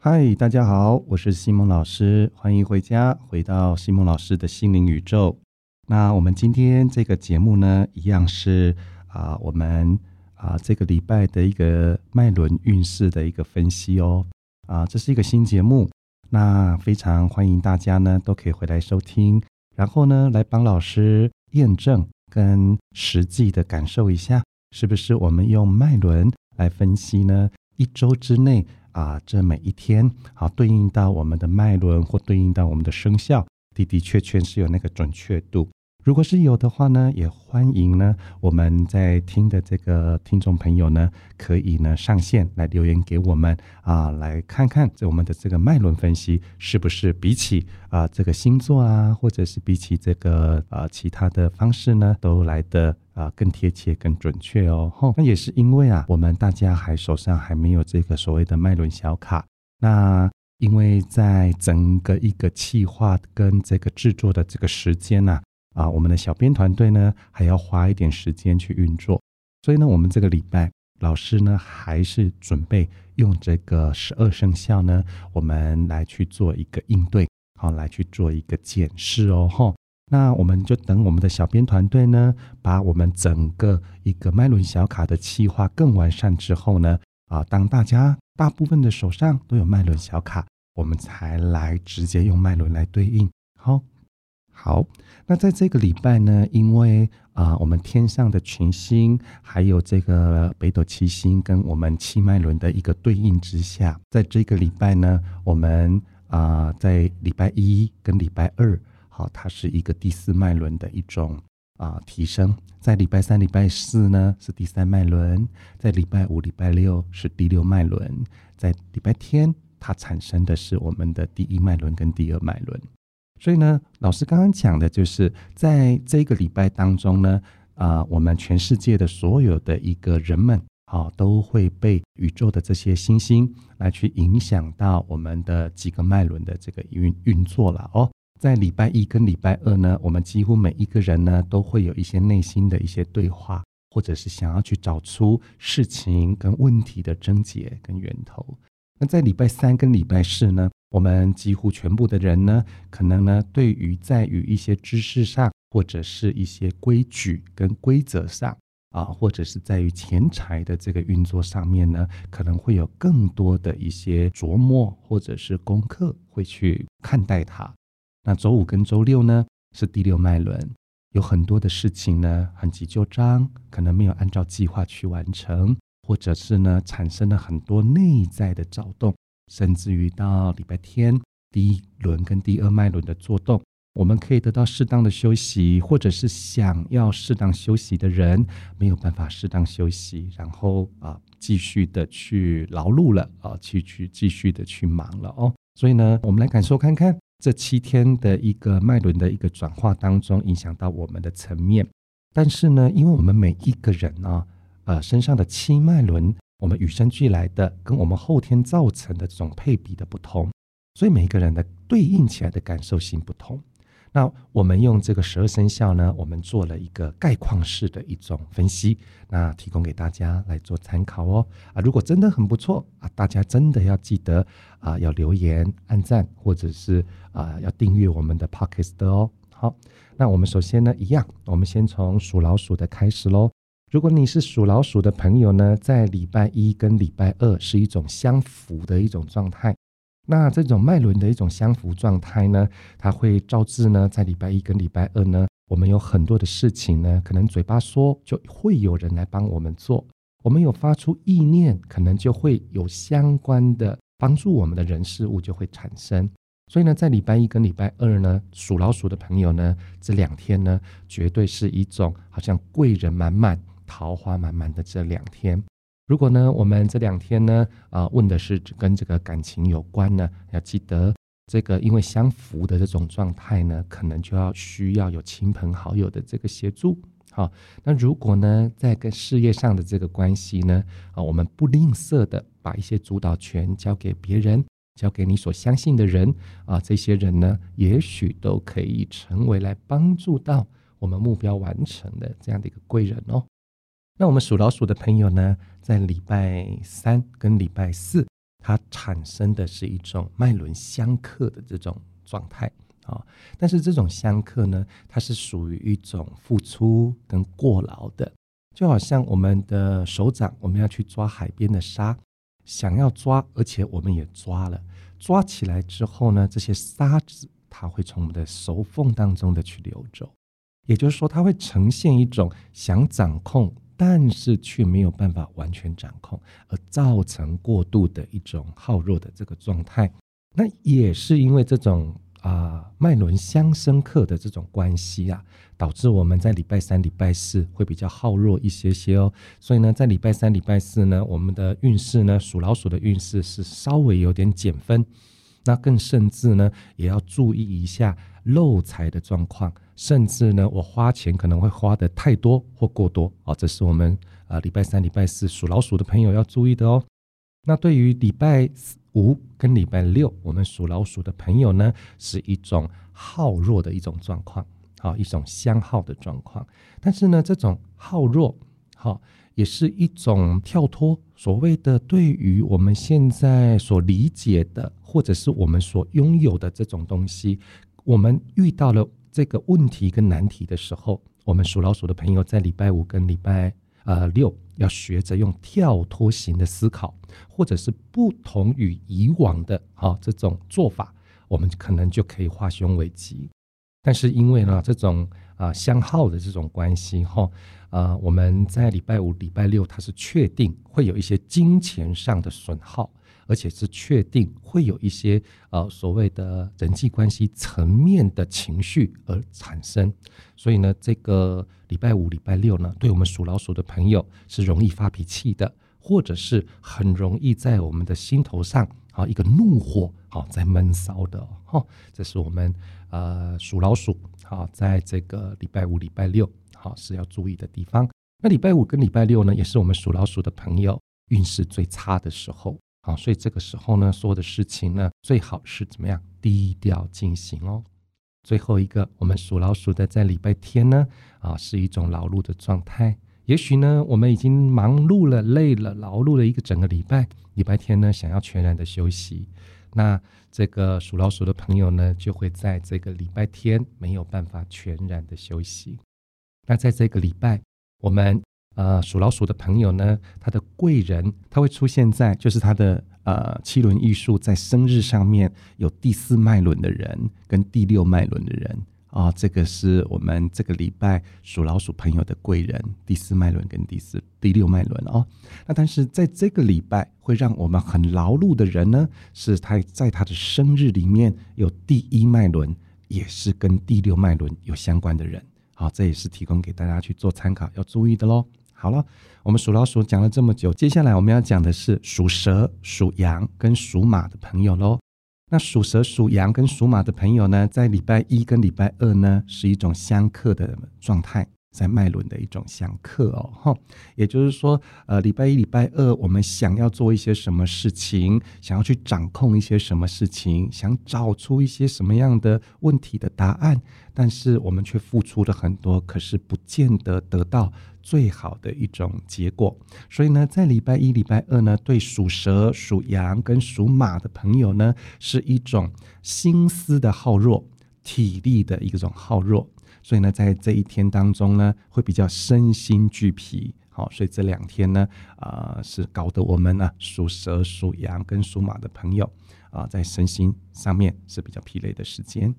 嗨，大家好，我是西蒙老师，欢迎回家，回到西蒙老师的心灵宇宙。那我们今天这个节目呢，一样是啊，我们啊这个礼拜的一个脉轮运势的一个分析哦。啊，这是一个新节目，那非常欢迎大家呢都可以回来收听，然后呢来帮老师验证跟实际的感受一下，是不是我们用脉轮来分析呢？一周之内。啊，这每一天好对应到我们的脉轮或对应到我们的生肖，的的确确是有那个准确度。如果是有的话呢，也欢迎呢我们在听的这个听众朋友呢，可以呢上线来留言给我们啊，来看看这我们的这个脉轮分析是不是比起啊这个星座啊，或者是比起这个啊其他的方式呢，都来的。啊，更贴切、更准确哦。吼，那也是因为啊，我们大家还手上还没有这个所谓的脉轮小卡。那因为在整个一个企划跟这个制作的这个时间呢，啊，啊我们的小编团队呢还要花一点时间去运作。所以呢，我们这个礼拜老师呢还是准备用这个十二生肖呢，我们来去做一个应对，好，来去做一个检视哦。吼。那我们就等我们的小编团队呢，把我们整个一个脉轮小卡的企划更完善之后呢，啊，当大家大部分的手上都有脉轮小卡，我们才来直接用脉轮来对应。好，好，那在这个礼拜呢，因为啊，我们天上的群星还有这个北斗七星跟我们七脉轮的一个对应之下，在这个礼拜呢，我们啊，在礼拜一跟礼拜二。好，它是一个第四脉轮的一种啊提升，在礼拜三、礼拜四呢是第三脉轮，在礼拜五、礼拜六是第六脉轮，在礼拜天它产生的是我们的第一脉轮跟第二脉轮。所以呢，老师刚刚讲的就是在这个礼拜当中呢，啊，我们全世界的所有的一个人们，啊，都会被宇宙的这些星星来去影响到我们的几个脉轮的这个运运作了哦。在礼拜一跟礼拜二呢，我们几乎每一个人呢都会有一些内心的一些对话，或者是想要去找出事情跟问题的症结跟源头。那在礼拜三跟礼拜四呢，我们几乎全部的人呢，可能呢对于在于一些知识上，或者是一些规矩跟规则上啊，或者是在于钱财的这个运作上面呢，可能会有更多的一些琢磨或者是功课会去看待它。那周五跟周六呢，是第六脉轮，有很多的事情呢，很急就章，可能没有按照计划去完成，或者是呢，产生了很多内在的躁动，甚至于到礼拜天第一轮跟第二脉轮的作动，我们可以得到适当的休息，或者是想要适当休息的人，没有办法适当休息，然后啊，继续的去劳碌了啊，去去继续的去忙了哦。所以呢，我们来感受看看。这七天的一个脉轮的一个转化当中，影响到我们的层面。但是呢，因为我们每一个人呢，呃，身上的七脉轮，我们与生俱来的，跟我们后天造成的这种配比的不同，所以每一个人的对应起来的感受性不同。那我们用这个十二生肖呢，我们做了一个概况式的一种分析，那提供给大家来做参考哦。啊，如果真的很不错啊，大家真的要记得啊，要留言、按赞，或者是啊，要订阅我们的 Podcast 哦。好，那我们首先呢，一样，我们先从属老鼠的开始喽。如果你是属老鼠的朋友呢，在礼拜一跟礼拜二是一种相符的一种状态。那这种脉轮的一种相符状态呢，它会导致呢，在礼拜一跟礼拜二呢，我们有很多的事情呢，可能嘴巴说就会有人来帮我们做，我们有发出意念，可能就会有相关的帮助我们的人事物就会产生。所以呢，在礼拜一跟礼拜二呢，属老鼠的朋友呢，这两天呢，绝对是一种好像贵人满满、桃花满满的这两天。如果呢，我们这两天呢，啊，问的是跟这个感情有关呢，要记得这个，因为相符的这种状态呢，可能就要需要有亲朋好友的这个协助。好，那如果呢，在跟事业上的这个关系呢，啊，我们不吝啬的把一些主导权交给别人，交给你所相信的人，啊，这些人呢，也许都可以成为来帮助到我们目标完成的这样的一个贵人哦。那我们属老鼠的朋友呢，在礼拜三跟礼拜四，它产生的是一种脉轮相克的这种状态啊。但是这种相克呢，它是属于一种付出跟过劳的，就好像我们的手掌，我们要去抓海边的沙，想要抓，而且我们也抓了，抓起来之后呢，这些沙子它会从我们的手缝当中的去流走。也就是说，它会呈现一种想掌控，但是却没有办法完全掌控，而造成过度的一种耗弱的这个状态。那也是因为这种啊脉轮相生克的这种关系啊，导致我们在礼拜三、礼拜四会比较耗弱一些些哦。所以呢，在礼拜三、礼拜四呢，我们的运势呢，属老鼠的运势是稍微有点减分。那更甚至呢，也要注意一下漏财的状况。甚至呢，我花钱可能会花的太多或过多啊，这是我们啊礼拜三、礼拜四属老鼠的朋友要注意的哦。那对于礼拜五跟礼拜六，我们属老鼠的朋友呢，是一种耗弱的一种状况，好一种相耗的状况。但是呢，这种耗弱，好也是一种跳脱所谓的对于我们现在所理解的，或者是我们所拥有的这种东西，我们遇到了。这个问题跟难题的时候，我们属老鼠的朋友在礼拜五跟礼拜呃六要学着用跳脱型的思考，或者是不同于以往的啊这种做法，我们可能就可以化凶为吉。但是因为呢这种啊相耗的这种关系哈，呃我们在礼拜五、礼拜六它是确定会有一些金钱上的损耗。而且是确定会有一些呃所谓的人际关系层面的情绪而产生，所以呢，这个礼拜五、礼拜六呢，对我们属老鼠的朋友是容易发脾气的，或者是很容易在我们的心头上啊一个怒火啊在闷烧的哈，这是我们呃属老鼠啊在这个礼拜五、礼拜六好是要注意的地方。那礼拜五跟礼拜六呢，也是我们属老鼠的朋友运势最差的时候。啊，所以这个时候呢，所有的事情呢，最好是怎么样低调进行哦。最后一个，我们属老鼠的在礼拜天呢，啊，是一种劳碌的状态。也许呢，我们已经忙碌了、累了、劳碌了一个整个礼拜，礼拜天呢，想要全然的休息。那这个属老鼠的朋友呢，就会在这个礼拜天没有办法全然的休息。那在这个礼拜，我们。呃，属老鼠的朋友呢，他的贵人他会出现在就是他的呃七轮艺术在生日上面有第四脉轮的人跟第六脉轮的人啊，这个是我们这个礼拜属老鼠朋友的贵人，第四脉轮跟第四第六脉轮哦。那但是在这个礼拜会让我们很劳碌的人呢，是他在他的生日里面有第一脉轮，也是跟第六脉轮有相关的人。好，这也是提供给大家去做参考要注意的喽。好了，我们属老鼠讲了这么久，接下来我们要讲的是属蛇、属羊跟属马的朋友喽。那属蛇、属羊跟属马的朋友呢，在礼拜一跟礼拜二呢，是一种相克的状态，在脉轮的一种相克哦。哈，也就是说，呃，礼拜一、礼拜二，我们想要做一些什么事情，想要去掌控一些什么事情，想找出一些什么样的问题的答案，但是我们却付出了很多，可是不见得得到。最好的一种结果，所以呢，在礼拜一、礼拜二呢，对属蛇、属羊跟属马的朋友呢，是一种心思的耗弱、体力的一种耗弱，所以呢，在这一天当中呢，会比较身心俱疲。好，所以这两天呢，啊，是搞得我们呢，属蛇、属羊跟属马的朋友啊，在身心上面是比较疲累的时间。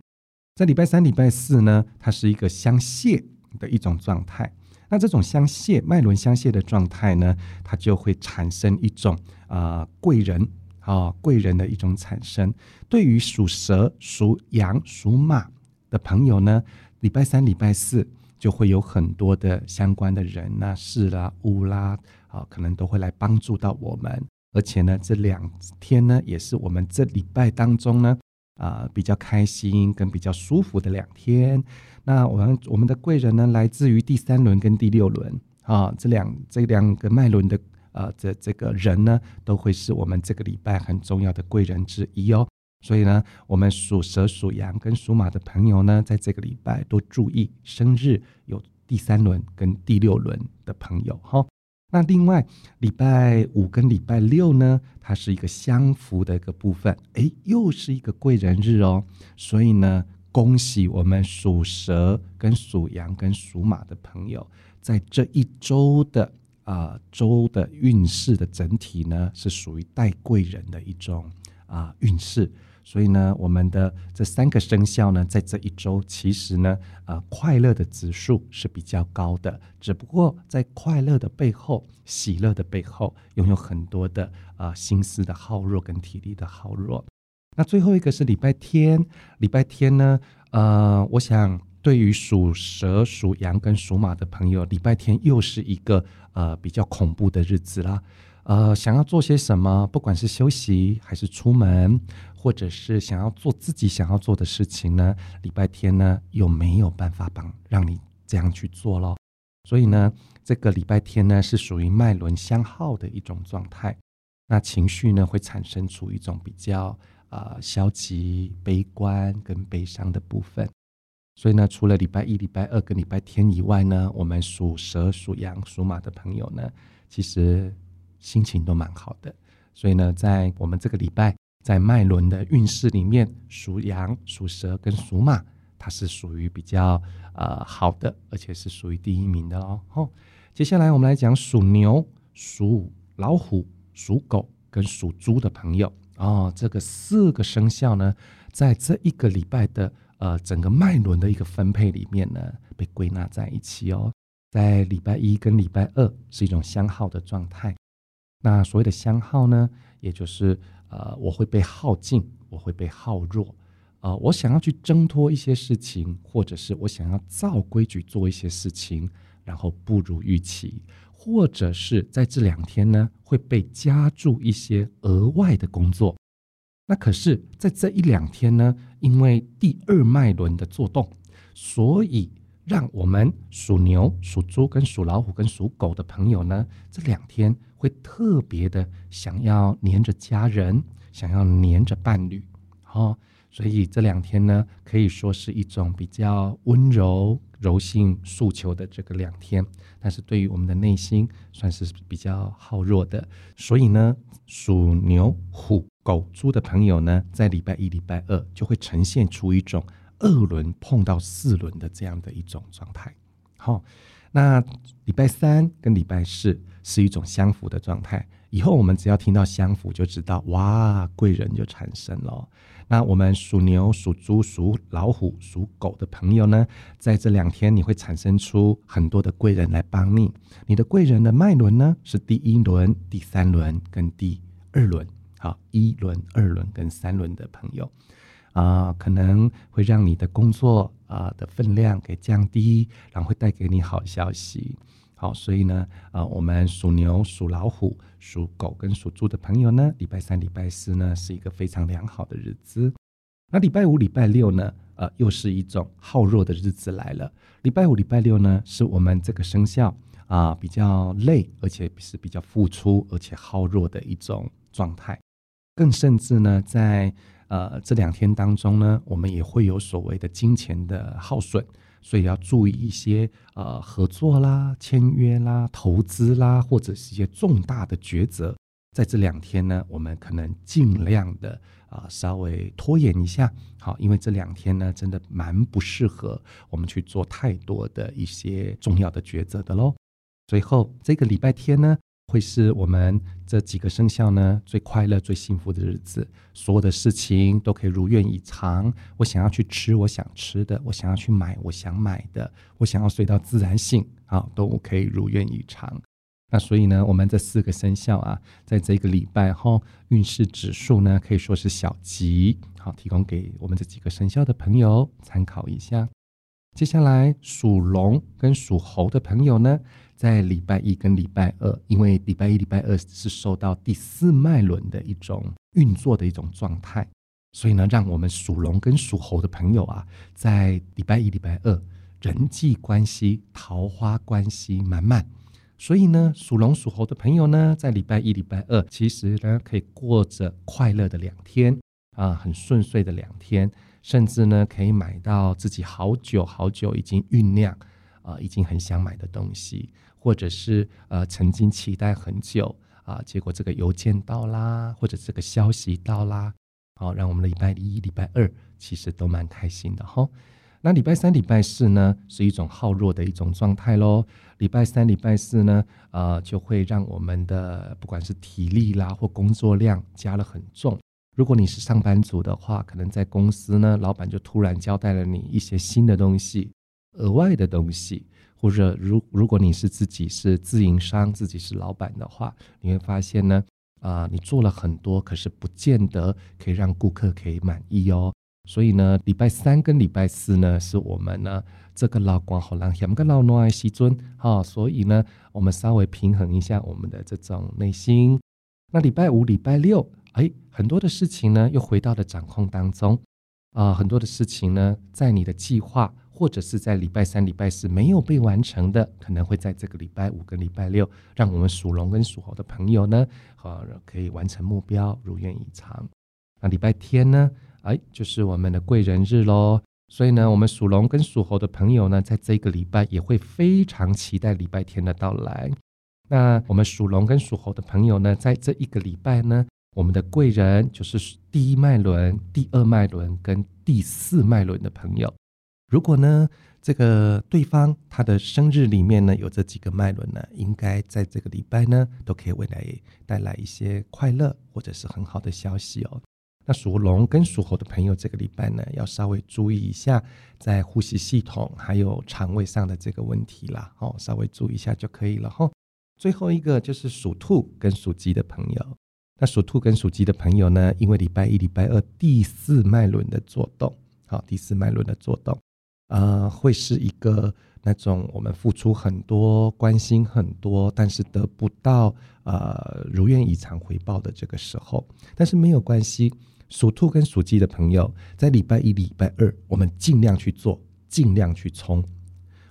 在礼拜三、礼拜四呢，它是一个相泄的一种状态。那这种相泄脉轮相泄的状态呢，它就会产生一种啊贵人啊贵人的一种产生。对于属蛇、属羊、属马的朋友呢，礼拜三、礼拜四就会有很多的相关的人呐、事啦、物啦啊，可能都会来帮助到我们。而且呢，这两天呢，也是我们这礼拜当中呢啊比较开心跟比较舒服的两天。那我们我们的贵人呢，来自于第三轮跟第六轮啊，这两这两个脉轮的呃这这个人呢，都会是我们这个礼拜很重要的贵人之一哦。所以呢，我们属蛇、属羊跟属马的朋友呢，在这个礼拜多注意生日有第三轮跟第六轮的朋友哈。那另外礼拜五跟礼拜六呢，它是一个相符的一个部分，诶，又是一个贵人日哦。所以呢，恭喜我们属蛇、跟属羊、跟属马的朋友，在这一周的啊周的运势的整体呢，是属于带贵人的一种啊运势。所以呢，我们的这三个生肖呢，在这一周其实呢，呃，快乐的指数是比较高的。只不过在快乐的背后，喜乐的背后，拥有很多的呃心思的耗弱跟体力的耗弱。那最后一个是礼拜天，礼拜天呢，呃，我想对于属蛇、属羊跟属马的朋友，礼拜天又是一个呃比较恐怖的日子啦。呃，想要做些什么，不管是休息还是出门。或者是想要做自己想要做的事情呢？礼拜天呢又没有办法帮让你这样去做咯。所以呢，这个礼拜天呢是属于脉轮相耗的一种状态，那情绪呢会产生出一种比较呃消极、悲观跟悲伤的部分。所以呢，除了礼拜一、礼拜二跟礼拜天以外呢，我们属蛇、属羊、属马的朋友呢，其实心情都蛮好的。所以呢，在我们这个礼拜。在脉轮的运势里面，属羊、属蛇跟属马，它是属于比较呃好的，而且是属于第一名的哦。好，接下来我们来讲属牛、属老虎、属狗跟属猪的朋友哦。这个四个生肖呢，在这一个礼拜的呃整个脉轮的一个分配里面呢，被归纳在一起哦。在礼拜一跟礼拜二是一种相耗的状态。那所谓的相耗呢，也就是。呃，我会被耗尽，我会被耗弱，呃，我想要去挣脱一些事情，或者是我想要照规矩做一些事情，然后不如预期，或者是在这两天呢会被加注一些额外的工作。那可是，在这一两天呢，因为第二脉轮的做动，所以让我们属牛、属猪、跟属老虎、跟属狗的朋友呢，这两天。会特别的想要黏着家人，想要黏着伴侣，哦，所以这两天呢，可以说是一种比较温柔、柔性诉求的这个两天。但是对于我们的内心，算是比较好弱的。所以呢，属牛、虎、狗、猪的朋友呢，在礼拜一、礼拜二就会呈现出一种二轮碰到四轮的这样的一种状态。好，那礼拜三跟礼拜四。是一种相符的状态。以后我们只要听到相符，就知道哇，贵人就产生了。那我们属牛、属猪、属老虎、属狗的朋友呢，在这两天你会产生出很多的贵人来帮你。你的贵人的脉轮呢，是第一轮、第三轮跟第二轮。好，一轮、二轮跟三轮的朋友啊，可能会让你的工作啊的分量给降低，然后会带给你好消息。好，所以呢，呃，我们属牛、属老虎、属狗跟属猪的朋友呢，礼拜三、礼拜四呢是一个非常良好的日子。那礼拜五、礼拜六呢，呃，又是一种耗弱的日子来了。礼拜五、礼拜六呢，是我们这个生肖啊比较累，而且是比较付出，而且耗弱的一种状态。更甚至呢，在呃这两天当中呢，我们也会有所谓的金钱的耗损。所以要注意一些呃合作啦、签约啦、投资啦，或者是一些重大的抉择，在这两天呢，我们可能尽量的啊稍微拖延一下，好，因为这两天呢，真的蛮不适合我们去做太多的一些重要的抉择的喽。最后这个礼拜天呢。会是我们这几个生肖呢最快乐、最幸福的日子，所有的事情都可以如愿以偿。我想要去吃我想吃的，我想要去买我想买的，我想要睡到自然醒啊，都可以如愿以偿。那所以呢，我们这四个生肖啊，在这个礼拜哈，运势指数呢可以说是小吉，好，提供给我们这几个生肖的朋友参考一下。接下来属龙跟属猴的朋友呢？在礼拜一跟礼拜二，因为礼拜一、礼拜二是受到第四脉轮的一种运作的一种状态，所以呢，让我们属龙跟属猴的朋友啊，在礼拜一、礼拜二人际关系、桃花关系满满。所以呢，属龙、属猴的朋友呢，在礼拜一、礼拜二，其实呢，可以过着快乐的两天啊，很顺遂的两天，甚至呢，可以买到自己好久好久已经酝酿啊，已经很想买的东西。或者是呃曾经期待很久啊，结果这个邮件到啦，或者这个消息到啦，好，让我们的礼拜一、礼拜二其实都蛮开心的哈。那礼拜三、礼拜四呢，是一种耗弱的一种状态喽。礼拜三、礼拜四呢，呃，就会让我们的不管是体力啦或工作量加了很重。如果你是上班族的话，可能在公司呢，老板就突然交代了你一些新的东西、额外的东西，或者如如果你是自己是自营商，自己是老板的话，你会发现呢，啊，你做了很多，可是不见得可以让顾客可以满意哦。所以呢，礼拜三跟礼拜四呢，是我们呢这个老光好让两个老挪爱西尊哈，所以呢，我们稍微平衡一下我们的这种内心。那礼拜五、礼拜六，哎，很多的事情呢又回到了掌控当中啊，很多的事情呢，在你的计划或者是在礼拜三、礼拜四没有被完成的，可能会在这个礼拜五跟礼拜六，让我们属龙跟属猴的朋友呢，啊，可以完成目标，如愿以偿。那礼拜天呢？哎，就是我们的贵人日喽，所以呢，我们属龙跟属猴的朋友呢，在这个礼拜也会非常期待礼拜天的到来。那我们属龙跟属猴的朋友呢，在这一个礼拜呢，我们的贵人就是第一脉轮、第二脉轮跟第四脉轮的朋友。如果呢，这个对方他的生日里面呢有这几个脉轮呢，应该在这个礼拜呢，都可以为来带来一些快乐或者是很好的消息哦。那属龙跟属猴的朋友，这个礼拜呢，要稍微注意一下在呼吸系统还有肠胃上的这个问题啦，哦，稍微注意一下就可以了哈。最后一个就是属兔跟属鸡的朋友，那属兔跟属鸡的朋友呢，因为礼拜一、礼拜二第四脉轮的作动，好，第四脉轮的作动，呃，会是一个那种我们付出很多、关心很多，但是得不到呃如愿以偿回报的这个时候，但是没有关系。属兔跟属鸡的朋友，在礼拜一、礼拜二，我们尽量去做，尽量去冲，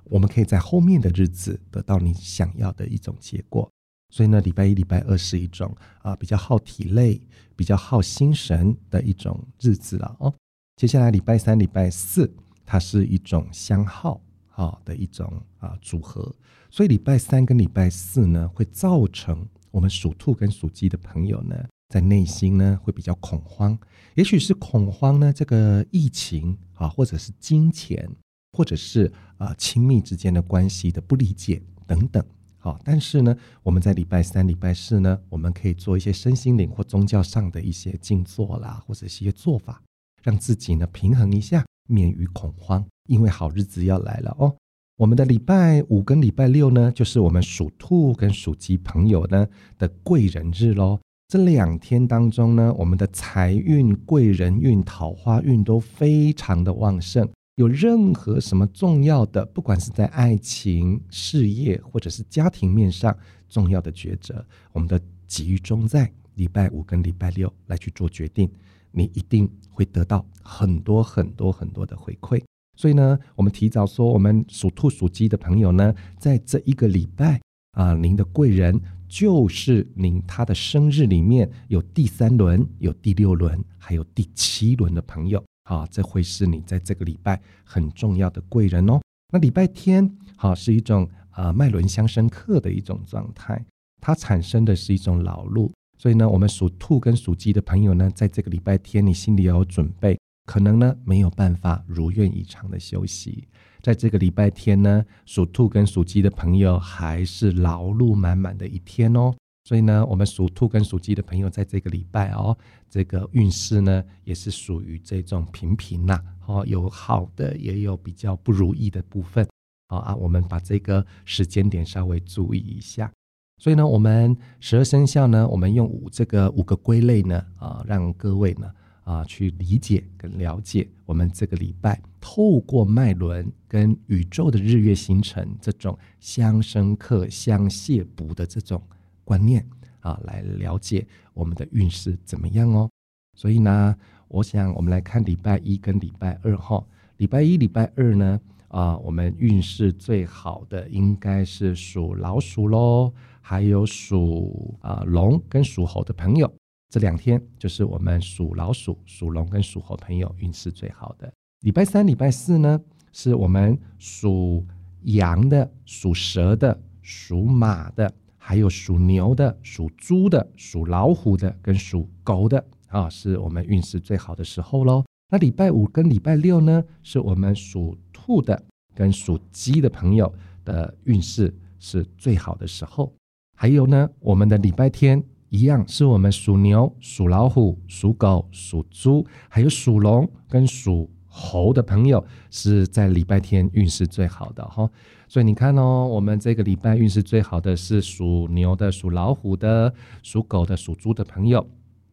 我们可以在后面的日子得到你想要的一种结果。所以呢，礼拜一、礼拜二是一种啊比较耗体力、比较耗心神的一种日子了哦。接下来礼拜三、礼拜四，它是一种相耗啊的一种啊组合。所以礼拜三跟礼拜四呢，会造成我们属兔跟属鸡的朋友呢。在内心呢，会比较恐慌，也许是恐慌呢，这个疫情啊，或者是金钱，或者是啊亲密之间的关系的不理解等等。好，但是呢，我们在礼拜三、礼拜四呢，我们可以做一些身心灵或宗教上的一些静坐啦，或者是一些做法，让自己呢平衡一下，免于恐慌。因为好日子要来了哦。我们的礼拜五跟礼拜六呢，就是我们属兔跟属鸡朋友呢的贵人日喽。这两天当中呢，我们的财运、贵人运、桃花运都非常的旺盛。有任何什么重要的，不管是在爱情、事业或者是家庭面上重要的抉择，我们都集中在礼拜五跟礼拜六来去做决定，你一定会得到很多很多很多的回馈。所以呢，我们提早说，我们属兔、属鸡的朋友呢，在这一个礼拜啊，您的贵人。就是您他的生日里面有第三轮、有第六轮、还有第七轮的朋友，好，这会是你在这个礼拜很重要的贵人哦。那礼拜天好是一种啊脉轮相生克的一种状态，它产生的是一种劳碌，所以呢，我们属兔跟属鸡的朋友呢，在这个礼拜天，你心里要有准备，可能呢没有办法如愿以偿的休息。在这个礼拜天呢，属兔跟属鸡的朋友还是劳碌满满的一天哦。所以呢，我们属兔跟属鸡的朋友在这个礼拜哦，这个运势呢也是属于这种平平呐，哦，有好的也有比较不如意的部分。好啊，我们把这个时间点稍微注意一下。所以呢，我们十二生肖呢，我们用五这个五个归类呢，啊，让各位呢。啊，去理解跟了解我们这个礼拜透过脉轮跟宇宙的日月星辰这种相生克相泻补的这种观念啊，来了解我们的运势怎么样哦。所以呢，我想我们来看礼拜一跟礼拜二哈。礼拜一、礼拜二呢，啊，我们运势最好的应该是属老鼠喽，还有属啊龙跟属猴的朋友。这两天就是我们属老鼠、属龙跟属猴朋友运势最好的。礼拜三、礼拜四呢，是我们属羊的、属蛇的、属马的，还有属牛的、属猪的、属老虎的跟属狗的啊，是我们运势最好的时候喽。那礼拜五跟礼拜六呢，是我们属兔的跟属鸡的朋友的运势是最好的时候。还有呢，我们的礼拜天一样是我们属牛、属老虎、属狗、属猪，还有属龙跟属。猴的朋友是在礼拜天运势最好的哈，所以你看哦，我们这个礼拜运势最好的是属牛的、属老虎的、属狗的、属猪的朋友。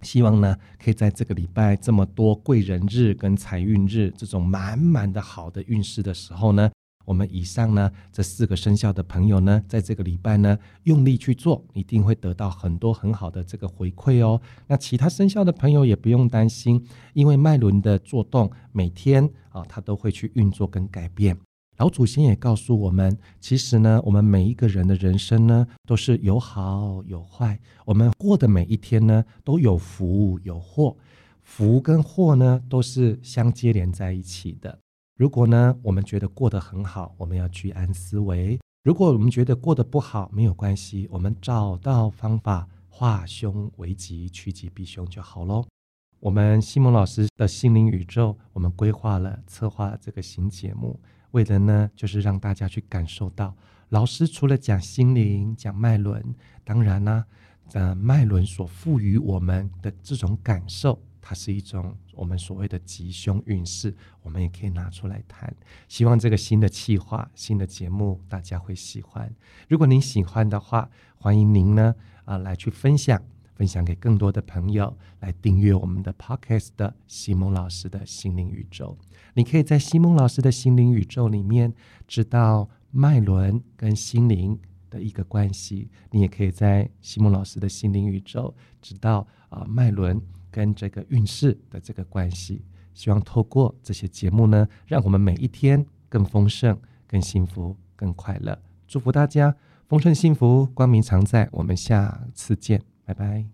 希望呢，可以在这个礼拜这么多贵人日跟财运日这种满满的好的运势的时候呢。我们以上呢这四个生肖的朋友呢，在这个礼拜呢用力去做，一定会得到很多很好的这个回馈哦。那其他生肖的朋友也不用担心，因为脉轮的作动每天啊，它都会去运作跟改变。老祖先也告诉我们，其实呢，我们每一个人的人生呢，都是有好有坏。我们过的每一天呢，都有福有祸，福跟祸呢，都是相接连在一起的。如果呢，我们觉得过得很好，我们要居安思危；如果我们觉得过得不好，没有关系，我们找到方法化凶为吉，趋吉避凶就好喽。我们西蒙老师的心灵宇宙，我们规划了策划这个新节目，为的呢，就是让大家去感受到，老师除了讲心灵、讲脉轮，当然呢，呃，脉轮所赋予我们的这种感受。它是一种我们所谓的吉凶运势，我们也可以拿出来谈。希望这个新的企划、新的节目大家会喜欢。如果您喜欢的话，欢迎您呢啊来去分享，分享给更多的朋友，来订阅我们的 Podcast 的西蒙老师的心灵宇宙。你可以在西蒙老师的心灵宇宙里面知道脉轮跟心灵的一个关系，你也可以在西蒙老师的心灵宇宙知道啊脉轮。跟这个运势的这个关系，希望透过这些节目呢，让我们每一天更丰盛、更幸福、更快乐。祝福大家丰盛幸福，光明常在。我们下次见，拜拜。